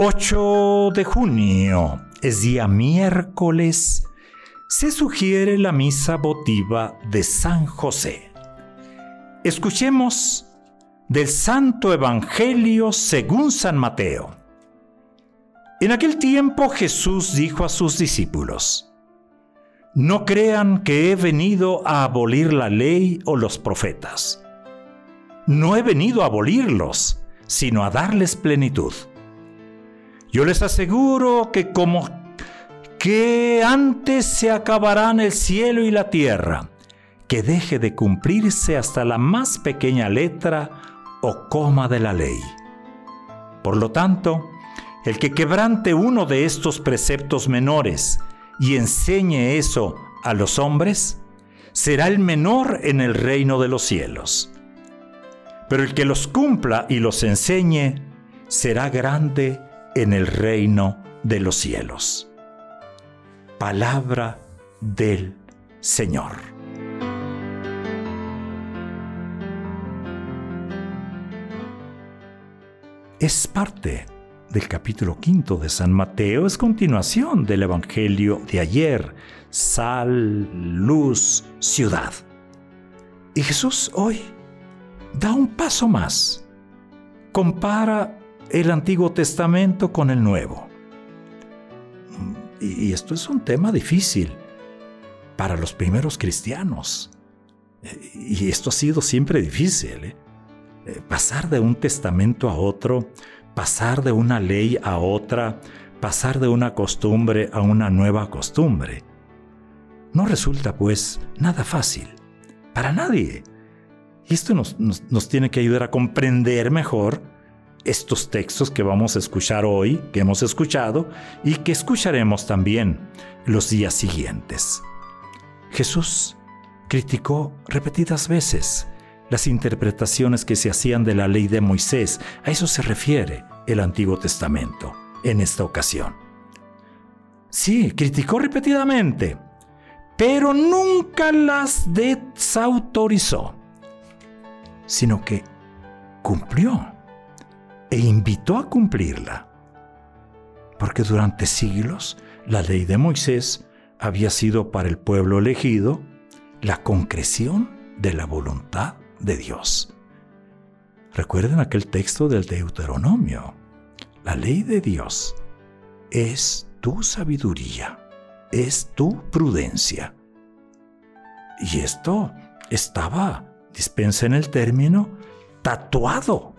8 de junio, es día miércoles, se sugiere la misa votiva de San José. Escuchemos del Santo Evangelio según San Mateo. En aquel tiempo Jesús dijo a sus discípulos, No crean que he venido a abolir la ley o los profetas. No he venido a abolirlos, sino a darles plenitud. Yo les aseguro que como que antes se acabarán el cielo y la tierra, que deje de cumplirse hasta la más pequeña letra o coma de la ley. Por lo tanto, el que quebrante uno de estos preceptos menores y enseñe eso a los hombres, será el menor en el reino de los cielos. Pero el que los cumpla y los enseñe, será grande en el reino de los cielos. Palabra del Señor. Es parte del capítulo quinto de San Mateo, es continuación del Evangelio de ayer, sal, luz, ciudad. Y Jesús hoy da un paso más, compara el Antiguo Testamento con el Nuevo. Y esto es un tema difícil para los primeros cristianos. Y esto ha sido siempre difícil. ¿eh? Eh, pasar de un testamento a otro, pasar de una ley a otra, pasar de una costumbre a una nueva costumbre. No resulta pues nada fácil, para nadie. Y esto nos, nos tiene que ayudar a comprender mejor estos textos que vamos a escuchar hoy, que hemos escuchado y que escucharemos también los días siguientes. Jesús criticó repetidas veces las interpretaciones que se hacían de la ley de Moisés. A eso se refiere el Antiguo Testamento en esta ocasión. Sí, criticó repetidamente, pero nunca las desautorizó, sino que cumplió e invitó a cumplirla. Porque durante siglos la ley de Moisés había sido para el pueblo elegido la concreción de la voluntad de Dios. Recuerden aquel texto del Deuteronomio. La ley de Dios es tu sabiduría, es tu prudencia. Y esto estaba, dispensen el término, tatuado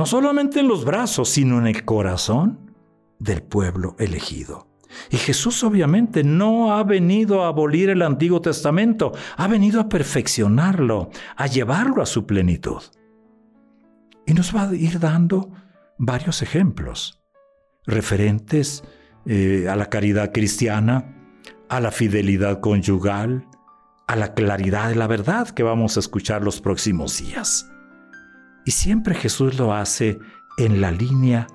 no solamente en los brazos, sino en el corazón del pueblo elegido. Y Jesús obviamente no ha venido a abolir el Antiguo Testamento, ha venido a perfeccionarlo, a llevarlo a su plenitud. Y nos va a ir dando varios ejemplos referentes eh, a la caridad cristiana, a la fidelidad conyugal, a la claridad de la verdad que vamos a escuchar los próximos días. Y siempre Jesús lo hace en la línea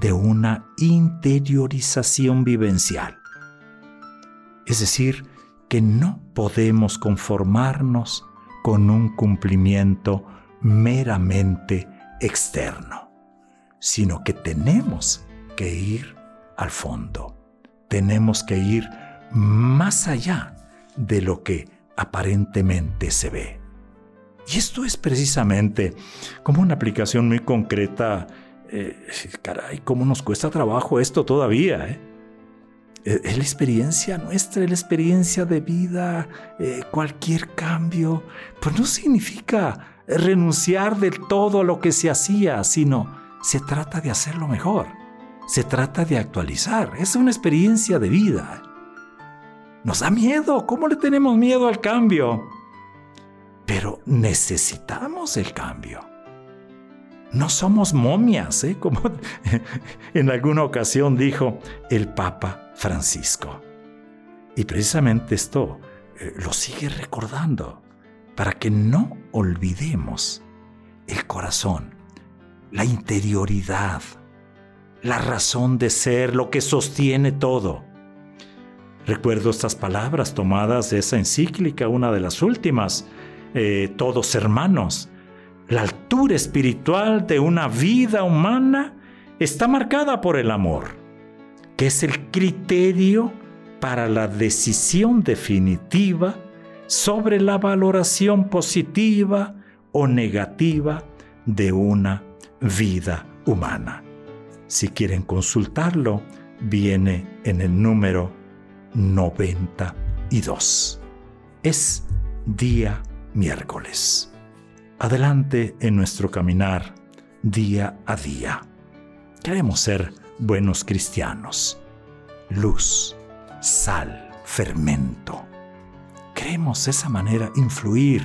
de una interiorización vivencial. Es decir, que no podemos conformarnos con un cumplimiento meramente externo, sino que tenemos que ir al fondo, tenemos que ir más allá de lo que aparentemente se ve. Y esto es precisamente como una aplicación muy concreta. Eh, caray, cómo nos cuesta trabajo esto todavía. ¿eh? Eh, es la experiencia nuestra, es la experiencia de vida, cualquier cambio, pues no significa renunciar del todo a lo que se hacía, sino se trata de hacerlo mejor, se trata de actualizar, es una experiencia de vida. Nos da miedo, ¿cómo le tenemos miedo al cambio? Pero necesitamos el cambio. No somos momias, ¿eh? como en alguna ocasión dijo el Papa Francisco. Y precisamente esto eh, lo sigue recordando para que no olvidemos el corazón, la interioridad, la razón de ser, lo que sostiene todo. Recuerdo estas palabras tomadas de esa encíclica, una de las últimas, eh, todos hermanos. La altura espiritual de una vida humana está marcada por el amor, que es el criterio para la decisión definitiva sobre la valoración positiva o negativa de una vida humana. Si quieren consultarlo, viene en el número 92. Es día miércoles. Adelante en nuestro caminar día a día. Queremos ser buenos cristianos. Luz, sal, fermento. Queremos esa manera influir.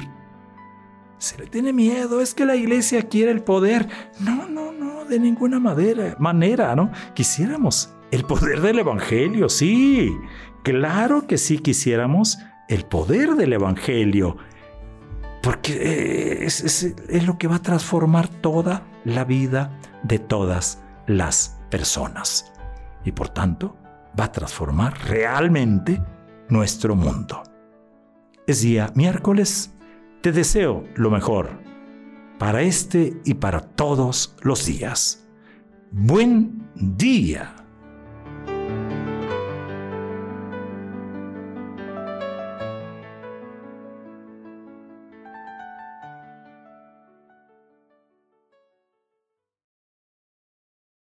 Se le tiene miedo, es que la iglesia quiere el poder. No, no, no, de ninguna manera, manera, ¿no? Quisiéramos el poder del Evangelio, sí. Claro que sí quisiéramos el poder del Evangelio. Porque es, es lo que va a transformar toda la vida de todas las personas. Y por tanto, va a transformar realmente nuestro mundo. Es día miércoles. Te deseo lo mejor para este y para todos los días. Buen día.